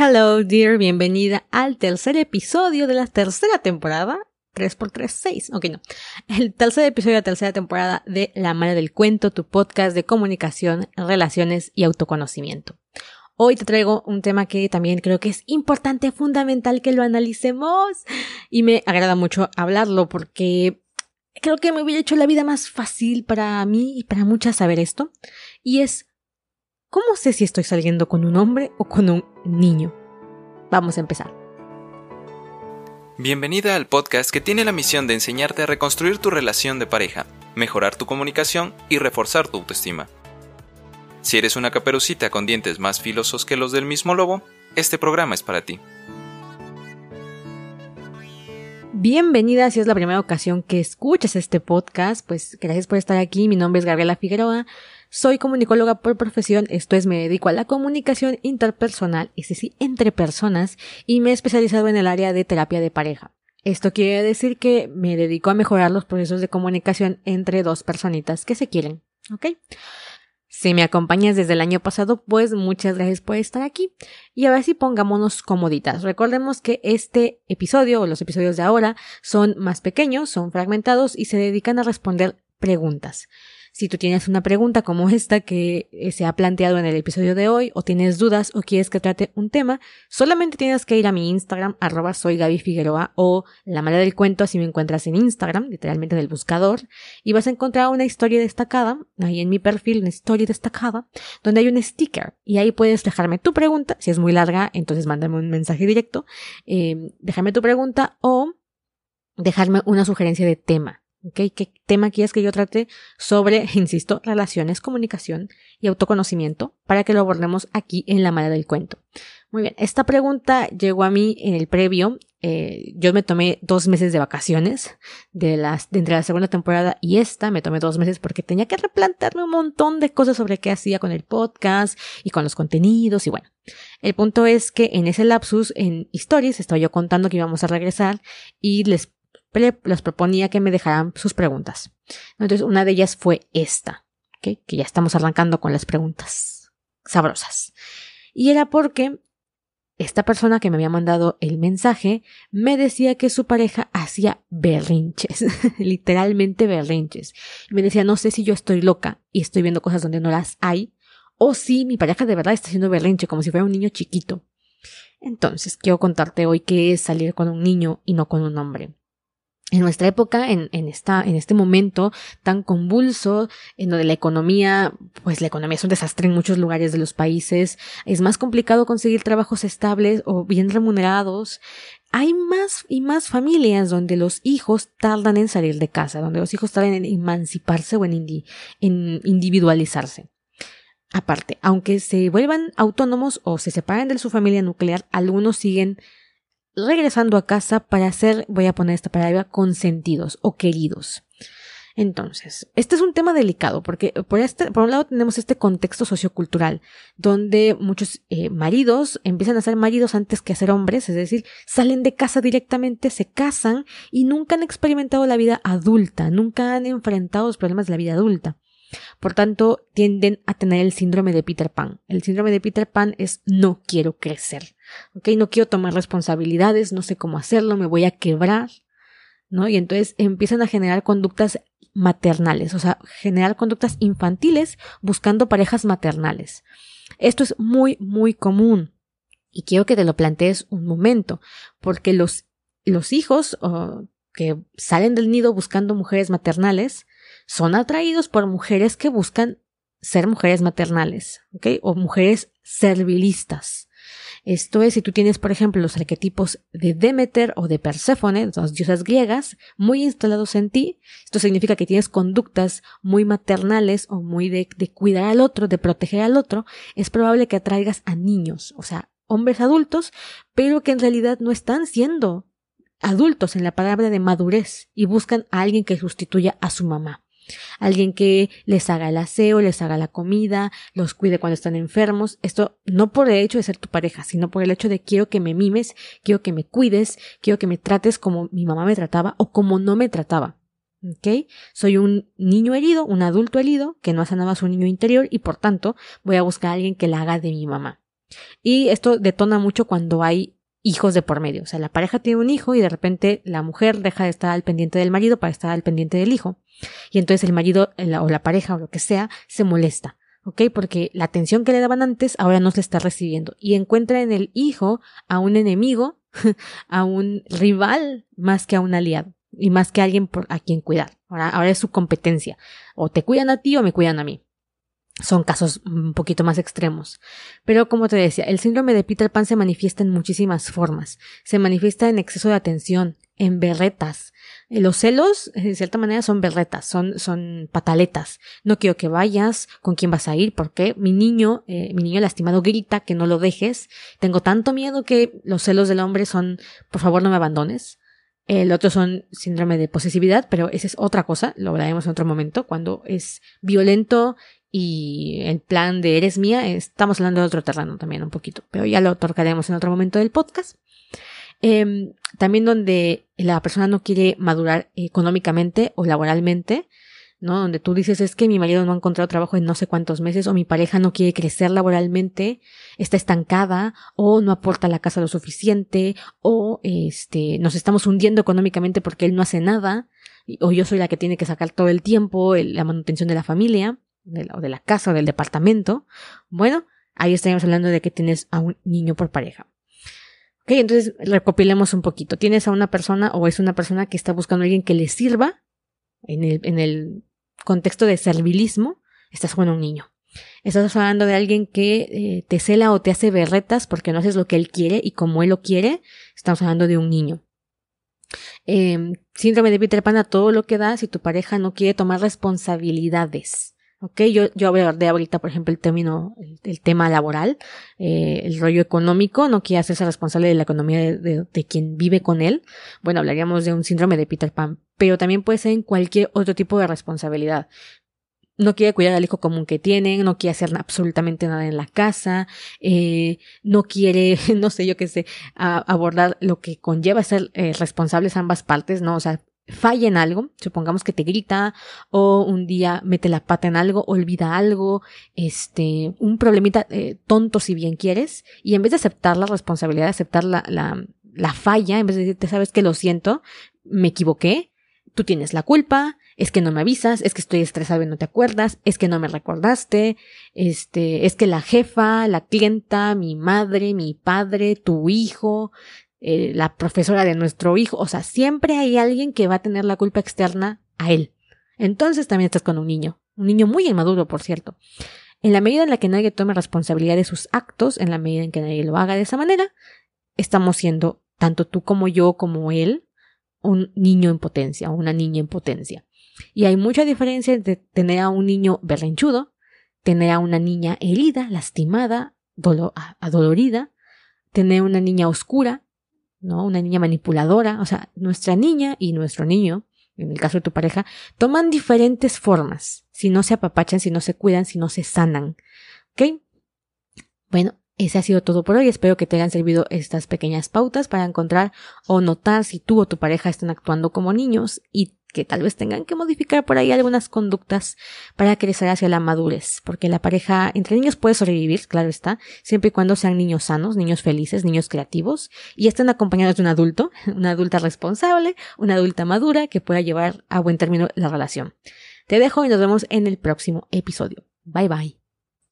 Hello, dear, bienvenida al tercer episodio de la tercera temporada. 3x3, 6. Ok, no. El tercer episodio de la tercera temporada de La Mala del Cuento, tu podcast de comunicación, relaciones y autoconocimiento. Hoy te traigo un tema que también creo que es importante, fundamental que lo analicemos. Y me agrada mucho hablarlo porque creo que me hubiera hecho la vida más fácil para mí y para muchas saber esto. Y es ¿Cómo sé si estoy saliendo con un hombre o con un niño? Vamos a empezar. Bienvenida al podcast que tiene la misión de enseñarte a reconstruir tu relación de pareja, mejorar tu comunicación y reforzar tu autoestima. Si eres una caperucita con dientes más filosos que los del mismo lobo, este programa es para ti. Bienvenida, si es la primera ocasión que escuchas este podcast, pues gracias por estar aquí. Mi nombre es Gabriela Figueroa. Soy comunicóloga por profesión, esto es, me dedico a la comunicación interpersonal, es decir, entre personas, y me he especializado en el área de terapia de pareja. Esto quiere decir que me dedico a mejorar los procesos de comunicación entre dos personitas que se quieren, ¿ok? Si me acompañas desde el año pasado, pues muchas gracias por estar aquí. Y ahora sí pongámonos comoditas. Recordemos que este episodio o los episodios de ahora son más pequeños, son fragmentados y se dedican a responder preguntas. Si tú tienes una pregunta como esta que eh, se ha planteado en el episodio de hoy, o tienes dudas o quieres que trate un tema, solamente tienes que ir a mi Instagram, arroba soy Gaby Figueroa, o la manera del cuento, así me encuentras en Instagram, literalmente en el buscador, y vas a encontrar una historia destacada, ahí en mi perfil, una historia destacada, donde hay un sticker, y ahí puedes dejarme tu pregunta, si es muy larga, entonces mándame un mensaje directo, eh, déjame tu pregunta o dejarme una sugerencia de tema. ¿Qué tema quieres que yo trate sobre, insisto, relaciones, comunicación y autoconocimiento para que lo abordemos aquí en la mala del cuento? Muy bien, esta pregunta llegó a mí en el previo. Eh, yo me tomé dos meses de vacaciones de, las, de entre la segunda temporada y esta. Me tomé dos meses porque tenía que replantearme un montón de cosas sobre qué hacía con el podcast y con los contenidos y bueno. El punto es que en ese lapsus en Stories estaba yo contando que íbamos a regresar y les les proponía que me dejaran sus preguntas. Entonces, una de ellas fue esta, que ya estamos arrancando con las preguntas sabrosas. Y era porque esta persona que me había mandado el mensaje me decía que su pareja hacía berrinches, literalmente berrinches. Me decía, no sé si yo estoy loca y estoy viendo cosas donde no las hay, o si mi pareja de verdad está haciendo berrinche como si fuera un niño chiquito. Entonces, quiero contarte hoy qué es salir con un niño y no con un hombre en nuestra época, en, en, esta, en este momento tan convulso, en donde la economía, pues la economía es un desastre en muchos lugares de los países, es más complicado conseguir trabajos estables o bien remunerados, hay más y más familias donde los hijos tardan en salir de casa, donde los hijos tardan en emanciparse o en, individualizarse. Aparte, aunque se vuelvan autónomos o se separen de su familia nuclear, algunos siguen regresando a casa para ser, voy a poner esta palabra, consentidos o queridos. Entonces, este es un tema delicado porque por, este, por un lado tenemos este contexto sociocultural donde muchos eh, maridos empiezan a ser maridos antes que a ser hombres, es decir, salen de casa directamente, se casan y nunca han experimentado la vida adulta, nunca han enfrentado los problemas de la vida adulta. Por tanto, tienden a tener el síndrome de Peter Pan. El síndrome de Peter Pan es no quiero crecer. ¿Ok? No quiero tomar responsabilidades, no sé cómo hacerlo, me voy a quebrar. ¿No? Y entonces empiezan a generar conductas maternales, o sea, generar conductas infantiles buscando parejas maternales. Esto es muy, muy común. Y quiero que te lo plantees un momento, porque los, los hijos que salen del nido buscando mujeres maternales son atraídos por mujeres que buscan ser mujeres maternales, ¿ok? O mujeres servilistas. Esto es, si tú tienes, por ejemplo, los arquetipos de Demeter o de Perséfone, las diosas griegas, muy instalados en ti, esto significa que tienes conductas muy maternales o muy de, de cuidar al otro, de proteger al otro, es probable que atraigas a niños, o sea, hombres adultos, pero que en realidad no están siendo adultos en la palabra de madurez y buscan a alguien que sustituya a su mamá. Alguien que les haga el aseo, les haga la comida, los cuide cuando están enfermos. Esto no por el hecho de ser tu pareja, sino por el hecho de quiero que me mimes, quiero que me cuides, quiero que me trates como mi mamá me trataba o como no me trataba. ¿Ok? Soy un niño herido, un adulto herido, que no ha sanado a su niño interior y por tanto voy a buscar a alguien que la haga de mi mamá. Y esto detona mucho cuando hay hijos de por medio. O sea, la pareja tiene un hijo y de repente la mujer deja de estar al pendiente del marido para estar al pendiente del hijo. Y entonces el marido o la pareja o lo que sea se molesta. ¿ok? Porque la atención que le daban antes ahora no se está recibiendo y encuentra en el hijo a un enemigo, a un rival más que a un aliado y más que a alguien por, a quien cuidar. Ahora, ahora es su competencia. O te cuidan a ti o me cuidan a mí. Son casos un poquito más extremos. Pero como te decía, el síndrome de Peter Pan se manifiesta en muchísimas formas. Se manifiesta en exceso de atención, en berretas. Eh, los celos, de cierta manera, son berretas, son, son pataletas. No quiero que vayas, con quién vas a ir, porque mi niño, eh, mi niño lastimado grita que no lo dejes. Tengo tanto miedo que los celos del hombre son, por favor no me abandones. El otro son síndrome de posesividad, pero esa es otra cosa, lo hablaremos en otro momento, cuando es violento y el plan de eres mía, estamos hablando de otro terreno también un poquito, pero ya lo tocaremos en otro momento del podcast. Eh, también donde la persona no quiere madurar económicamente o laboralmente, ¿no? Donde tú dices es que mi marido no ha encontrado trabajo en no sé cuántos meses o mi pareja no quiere crecer laboralmente, está estancada o no aporta a la casa lo suficiente o este nos estamos hundiendo económicamente porque él no hace nada o yo soy la que tiene que sacar todo el tiempo la manutención de la familia o de la casa o del departamento. Bueno, ahí estaríamos hablando de que tienes a un niño por pareja. Ok, entonces recopilemos un poquito. Tienes a una persona o es una persona que está buscando a alguien que le sirva en el, en el contexto de servilismo, estás con un niño. Estás hablando de alguien que eh, te cela o te hace berretas porque no haces lo que él quiere y como él lo quiere, estamos hablando de un niño. Eh, síndrome de Peter Pan a todo lo que da si tu pareja no quiere tomar responsabilidades. Ok, yo, yo de ahorita, por ejemplo, el término, el, tema laboral, eh, el rollo económico, no quiere hacerse responsable de la economía de, de, quien vive con él. Bueno, hablaríamos de un síndrome de Peter Pan, pero también puede ser en cualquier otro tipo de responsabilidad. No quiere cuidar al hijo común que tienen, no quiere hacer absolutamente nada en la casa, eh, no quiere, no sé yo qué sé, abordar lo que conlleva ser eh, responsables ambas partes, ¿no? O sea, falla en algo, supongamos que te grita o un día mete la pata en algo, olvida algo, este, un problemita eh, tonto si bien quieres, y en vez de aceptar la responsabilidad, aceptar la, la, la falla, en vez de decirte, sabes que lo siento, me equivoqué, tú tienes la culpa, es que no me avisas, es que estoy estresado y no te acuerdas, es que no me recordaste, este, es que la jefa, la clienta, mi madre, mi padre, tu hijo, eh, la profesora de nuestro hijo, o sea, siempre hay alguien que va a tener la culpa externa a él. Entonces también estás con un niño, un niño muy inmaduro, por cierto. En la medida en la que nadie tome responsabilidad de sus actos, en la medida en que nadie lo haga de esa manera, estamos siendo, tanto tú como yo, como él, un niño en potencia, una niña en potencia. Y hay mucha diferencia entre tener a un niño berrinchudo, tener a una niña herida, lastimada, adolorida, tener una niña oscura, ¿no? Una niña manipuladora, o sea, nuestra niña y nuestro niño, en el caso de tu pareja, toman diferentes formas, si no se apapachan, si no se cuidan, si no se sanan, ¿ok? Bueno, ese ha sido todo por hoy. Espero que te hayan servido estas pequeñas pautas para encontrar o notar si tú o tu pareja están actuando como niños y que tal vez tengan que modificar por ahí algunas conductas para crecer hacia la madurez, porque la pareja entre niños puede sobrevivir, claro está, siempre y cuando sean niños sanos, niños felices, niños creativos, y estén acompañados de un adulto, una adulta responsable, una adulta madura que pueda llevar a buen término la relación. Te dejo y nos vemos en el próximo episodio. Bye bye.